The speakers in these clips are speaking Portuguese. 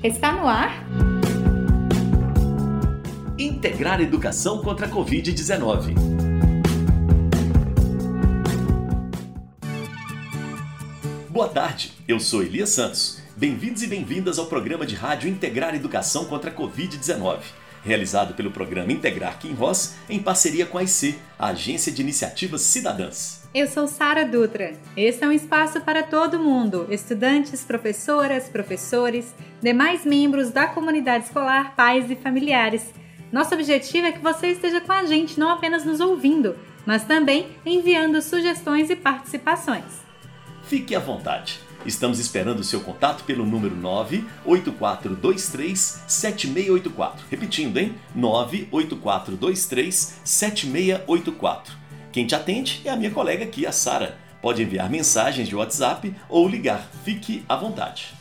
Está no ar. Integrar educação contra a Covid-19. Boa tarde, eu sou Elias Santos. Bem-vindos e bem-vindas ao programa de rádio Integrar Educação contra a Covid-19, realizado pelo programa Integrar Kim Ross em parceria com a IC, a Agência de Iniciativas Cidadãs. Eu sou Sara Dutra. Este é um espaço para todo mundo: estudantes, professoras, professores, demais membros da comunidade escolar, pais e familiares. Nosso objetivo é que você esteja com a gente, não apenas nos ouvindo, mas também enviando sugestões e participações. Fique à vontade. Estamos esperando o seu contato pelo número 984237684. Repetindo, hein? 984237684. Quem te atende é a minha colega aqui, a Sara. Pode enviar mensagens de WhatsApp ou ligar. Fique à vontade.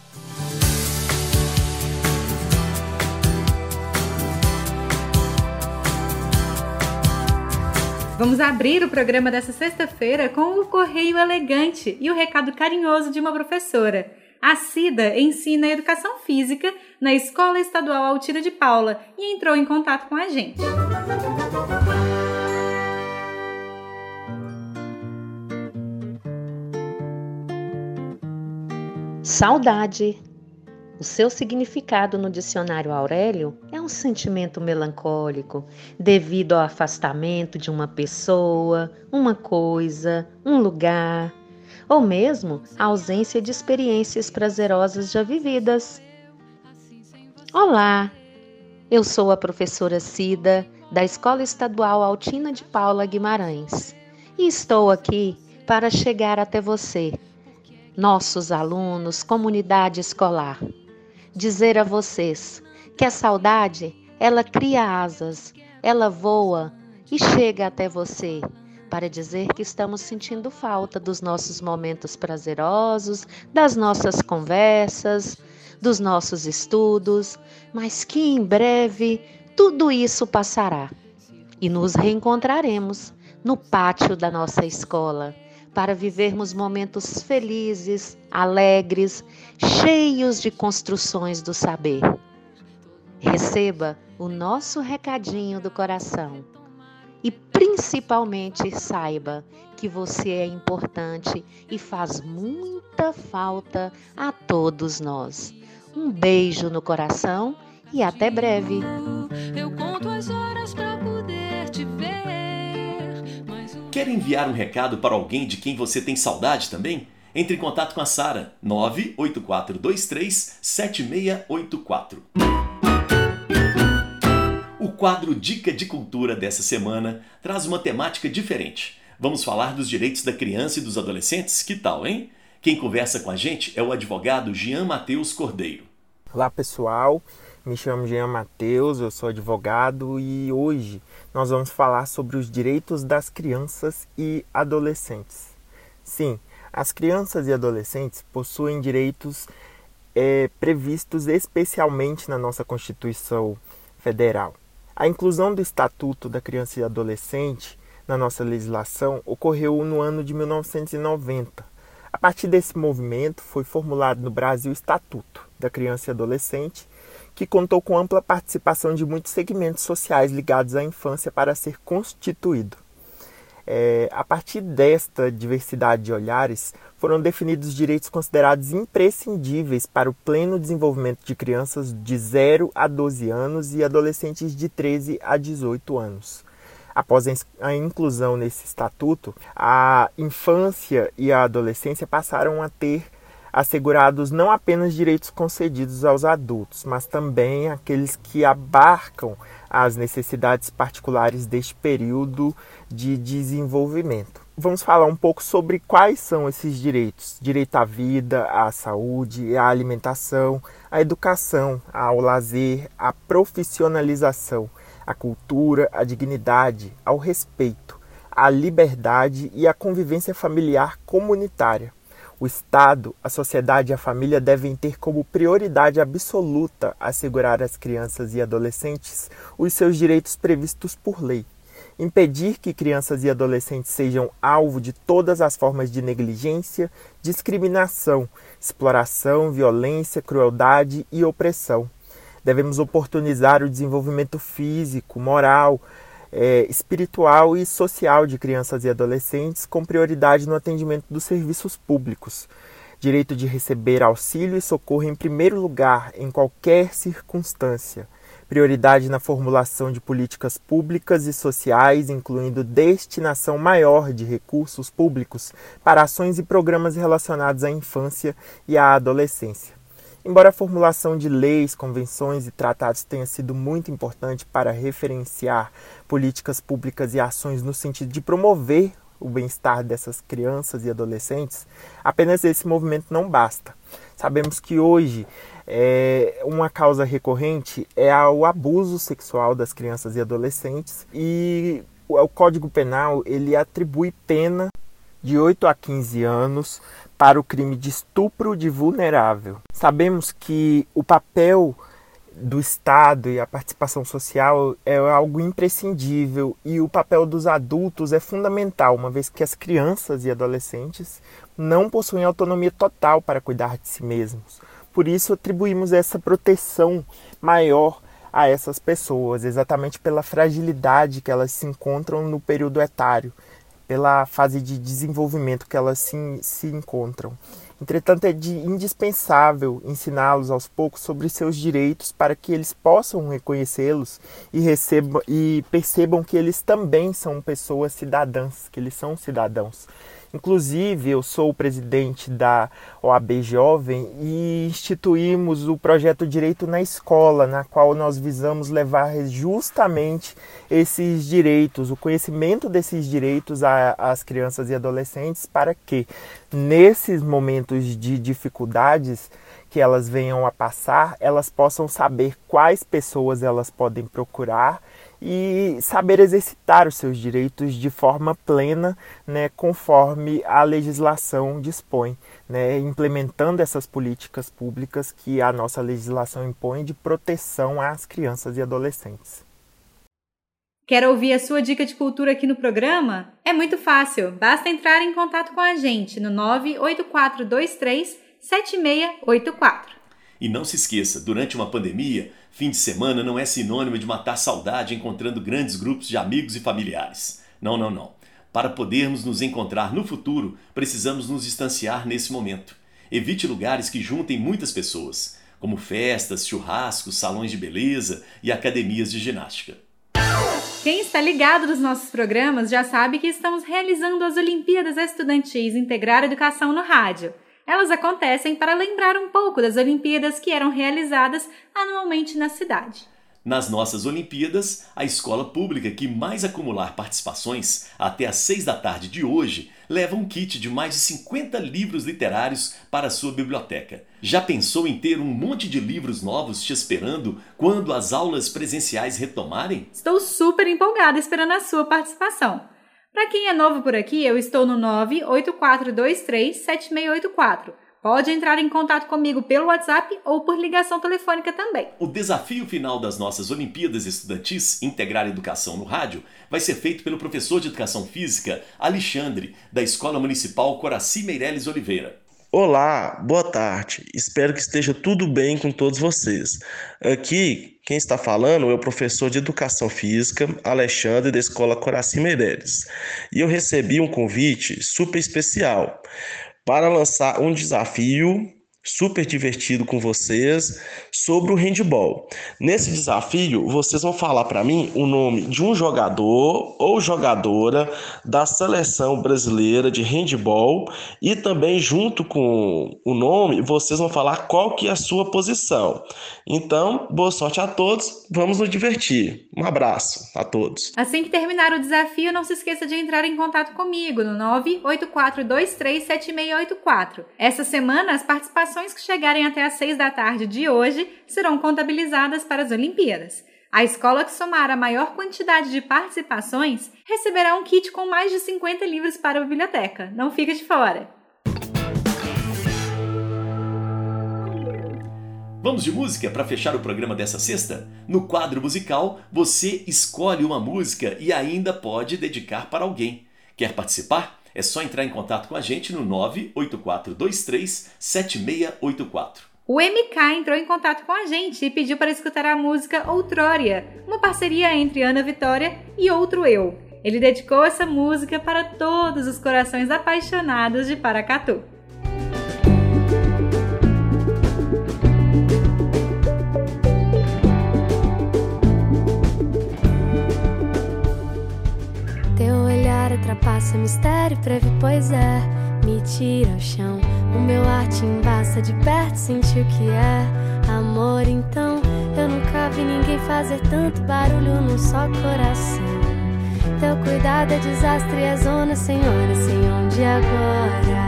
Vamos abrir o programa dessa sexta-feira com o correio elegante e o recado carinhoso de uma professora. A Cida ensina educação física na Escola Estadual Altira de Paula e entrou em contato com a gente. Saudade. O seu significado no dicionário Aurélio é um sentimento melancólico devido ao afastamento de uma pessoa, uma coisa, um lugar, ou mesmo a ausência de experiências prazerosas já vividas. Olá, eu sou a professora Cida, da Escola Estadual Altina de Paula Guimarães, e estou aqui para chegar até você nossos alunos, comunidade escolar. Dizer a vocês que a saudade, ela cria asas, ela voa e chega até você para dizer que estamos sentindo falta dos nossos momentos prazerosos, das nossas conversas, dos nossos estudos, mas que em breve tudo isso passará e nos reencontraremos no pátio da nossa escola para vivermos momentos felizes, alegres, cheios de construções do saber. Receba o nosso recadinho do coração e principalmente saiba que você é importante e faz muita falta a todos nós. Um beijo no coração e até breve. Quer enviar um recado para alguém de quem você tem saudade também? Entre em contato com a Sara 98423 7684. O quadro Dica de Cultura dessa semana traz uma temática diferente. Vamos falar dos direitos da criança e dos adolescentes? Que tal, hein? Quem conversa com a gente é o advogado Jean Matheus Cordeiro. Olá pessoal, me chamo Jean Matheus, eu sou advogado e hoje nós vamos falar sobre os direitos das crianças e adolescentes. Sim, as crianças e adolescentes possuem direitos é, previstos especialmente na nossa Constituição Federal. A inclusão do Estatuto da Criança e Adolescente na nossa legislação ocorreu no ano de 1990. A partir desse movimento foi formulado no Brasil o Estatuto da Criança e Adolescente, que contou com ampla participação de muitos segmentos sociais ligados à infância para ser constituído. É, a partir desta diversidade de olhares, foram definidos direitos considerados imprescindíveis para o pleno desenvolvimento de crianças de 0 a 12 anos e adolescentes de 13 a 18 anos. Após a inclusão nesse estatuto, a infância e a adolescência passaram a ter assegurados não apenas direitos concedidos aos adultos, mas também aqueles que abarcam as necessidades particulares deste período de desenvolvimento. Vamos falar um pouco sobre quais são esses direitos: direito à vida, à saúde, à alimentação, à educação, ao lazer, à profissionalização, à cultura, à dignidade, ao respeito, à liberdade e à convivência familiar comunitária. O Estado, a sociedade e a família devem ter como prioridade absoluta assegurar às crianças e adolescentes os seus direitos previstos por lei. impedir que crianças e adolescentes sejam alvo de todas as formas de negligência, discriminação, exploração, violência, crueldade e opressão. Devemos oportunizar o desenvolvimento físico, moral, é, espiritual e social de crianças e adolescentes, com prioridade no atendimento dos serviços públicos. Direito de receber auxílio e socorro em primeiro lugar, em qualquer circunstância prioridade na formulação de políticas públicas e sociais, incluindo destinação maior de recursos públicos para ações e programas relacionados à infância e à adolescência. Embora a formulação de leis, convenções e tratados tenha sido muito importante para referenciar políticas públicas e ações no sentido de promover o bem-estar dessas crianças e adolescentes, apenas esse movimento não basta. Sabemos que hoje é, uma causa recorrente é o abuso sexual das crianças e adolescentes e o Código Penal ele atribui pena de 8 a 15 anos para o crime de estupro de vulnerável. Sabemos que o papel do Estado e a participação social é algo imprescindível e o papel dos adultos é fundamental, uma vez que as crianças e adolescentes não possuem autonomia total para cuidar de si mesmos. Por isso, atribuímos essa proteção maior a essas pessoas, exatamente pela fragilidade que elas se encontram no período etário, pela fase de desenvolvimento que elas se, se encontram. Entretanto, é de indispensável ensiná-los aos poucos sobre seus direitos para que eles possam reconhecê-los e, e percebam que eles também são pessoas cidadãs, que eles são cidadãos. Inclusive, eu sou o presidente da OAB Jovem e instituímos o projeto Direito na Escola, na qual nós visamos levar justamente esses direitos, o conhecimento desses direitos às crianças e adolescentes, para que nesses momentos de dificuldades que elas venham a passar, elas possam saber quais pessoas elas podem procurar e saber exercitar os seus direitos de forma plena, né, conforme a legislação dispõe, né, implementando essas políticas públicas que a nossa legislação impõe de proteção às crianças e adolescentes. Quer ouvir a sua dica de cultura aqui no programa? É muito fácil, basta entrar em contato com a gente no 98423 7684. E não se esqueça, durante uma pandemia, fim de semana não é sinônimo de matar saudade encontrando grandes grupos de amigos e familiares. Não, não, não. Para podermos nos encontrar no futuro, precisamos nos distanciar nesse momento. Evite lugares que juntem muitas pessoas, como festas, churrascos, salões de beleza e academias de ginástica. Quem está ligado nos nossos programas já sabe que estamos realizando as Olimpíadas Estudantis Integrar Educação no Rádio. Elas acontecem para lembrar um pouco das Olimpíadas que eram realizadas anualmente na cidade. Nas nossas Olimpíadas, a escola pública que mais acumular participações até às seis da tarde de hoje leva um kit de mais de 50 livros literários para a sua biblioteca. Já pensou em ter um monte de livros novos te esperando quando as aulas presenciais retomarem? Estou super empolgada esperando a sua participação. Para quem é novo por aqui, eu estou no 984237684. Pode entrar em contato comigo pelo WhatsApp ou por ligação telefônica também. O desafio final das nossas Olimpíadas Estudantis Integrar Educação no Rádio vai ser feito pelo professor de Educação Física Alexandre, da Escola Municipal Coraci Meireles Oliveira. Olá, boa tarde. Espero que esteja tudo bem com todos vocês. Aqui, quem está falando é o professor de Educação Física, Alexandre, da Escola Coraci Meireles. E eu recebi um convite super especial para lançar um desafio super divertido com vocês sobre o handball. Nesse desafio, vocês vão falar para mim o nome de um jogador ou jogadora da seleção brasileira de handball e também junto com o nome, vocês vão falar qual que é a sua posição. Então, boa sorte a todos, vamos nos divertir. Um abraço a todos. Assim que terminar o desafio, não se esqueça de entrar em contato comigo no 984237684. Essa semana as participações que chegarem até às 6 da tarde de hoje serão contabilizadas para as Olimpíadas. A escola que somar a maior quantidade de participações receberá um kit com mais de 50 livros para a biblioteca. Não fica de fora! Vamos de música para fechar o programa dessa sexta? No quadro musical, você escolhe uma música e ainda pode dedicar para alguém. Quer participar? É só entrar em contato com a gente no 98423 7684. O MK entrou em contato com a gente e pediu para escutar a música Outrória, uma parceria entre Ana Vitória e Outro Eu. Ele dedicou essa música para todos os corações apaixonados de Paracatu. Ultrapassa mistério, preve pois é. Me tira ao chão, o meu ar te embaça de perto, sentir o que é. Amor, então, eu nunca vi ninguém fazer tanto barulho num só coração. Teu cuidado é desastre, é zona, senhora, sem onde agora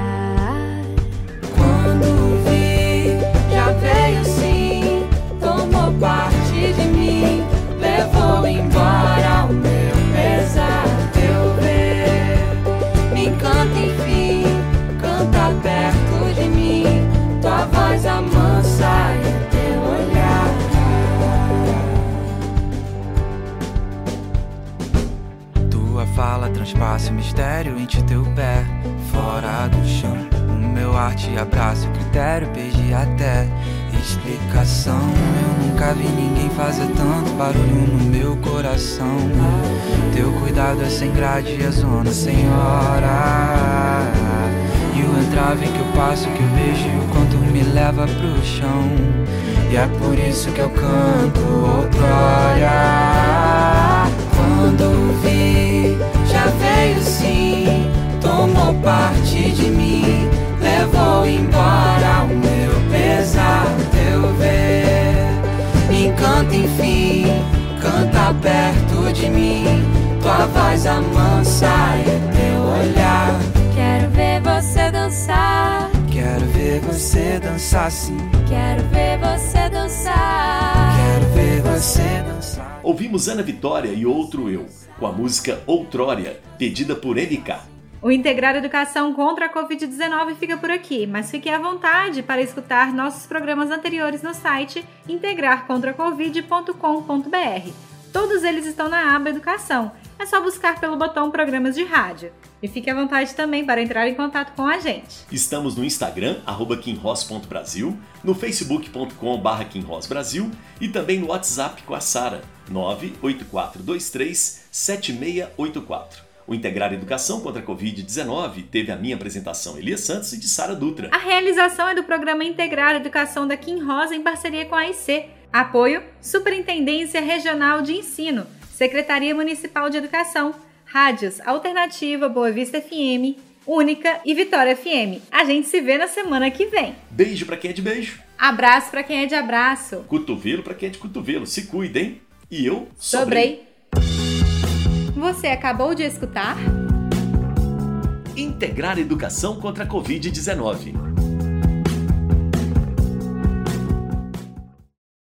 mistério entre teu pé, fora do chão. O meu ar te abraça, o critério perdi até explicação. Eu nunca vi ninguém fazer tanto barulho no meu coração. Teu cuidado é sem grade e a zona senhora. E o entrave que eu passo, que eu e o quanto me leva pro chão. E é por isso que eu canto outrora. Quando vi, você dançar sim. Quero ver você dançar. Quero ver você dançar. Ouvimos Ana Vitória e Outro Eu, com a música Outrória, pedida por MK. O Integrar Educação contra a Covid-19 fica por aqui, mas fique à vontade para escutar nossos programas anteriores no site integrarcontracovid.com.br. Todos eles estão na aba Educação é só buscar pelo botão Programas de Rádio. E fique à vontade também para entrar em contato com a gente. Estamos no Instagram, @kinross.brasil, no facebook.com.br kinrossbrasil e também no WhatsApp com a Sara, 98423 7684. O Integrar Educação contra a Covid-19 teve a minha apresentação Elias Santos e de Sara Dutra. A realização é do programa Integrar Educação da Kim Rosa em parceria com a IC. Apoio Superintendência Regional de Ensino. Secretaria Municipal de Educação, rádios Alternativa, Boa Vista FM, Única e Vitória FM. A gente se vê na semana que vem. Beijo para quem é de beijo. Abraço para quem é de abraço. Cotovelo para quem é de cotovelo. Se cuidem. E eu sobrei. sobrei. Você acabou de escutar? Integrar Educação contra a Covid-19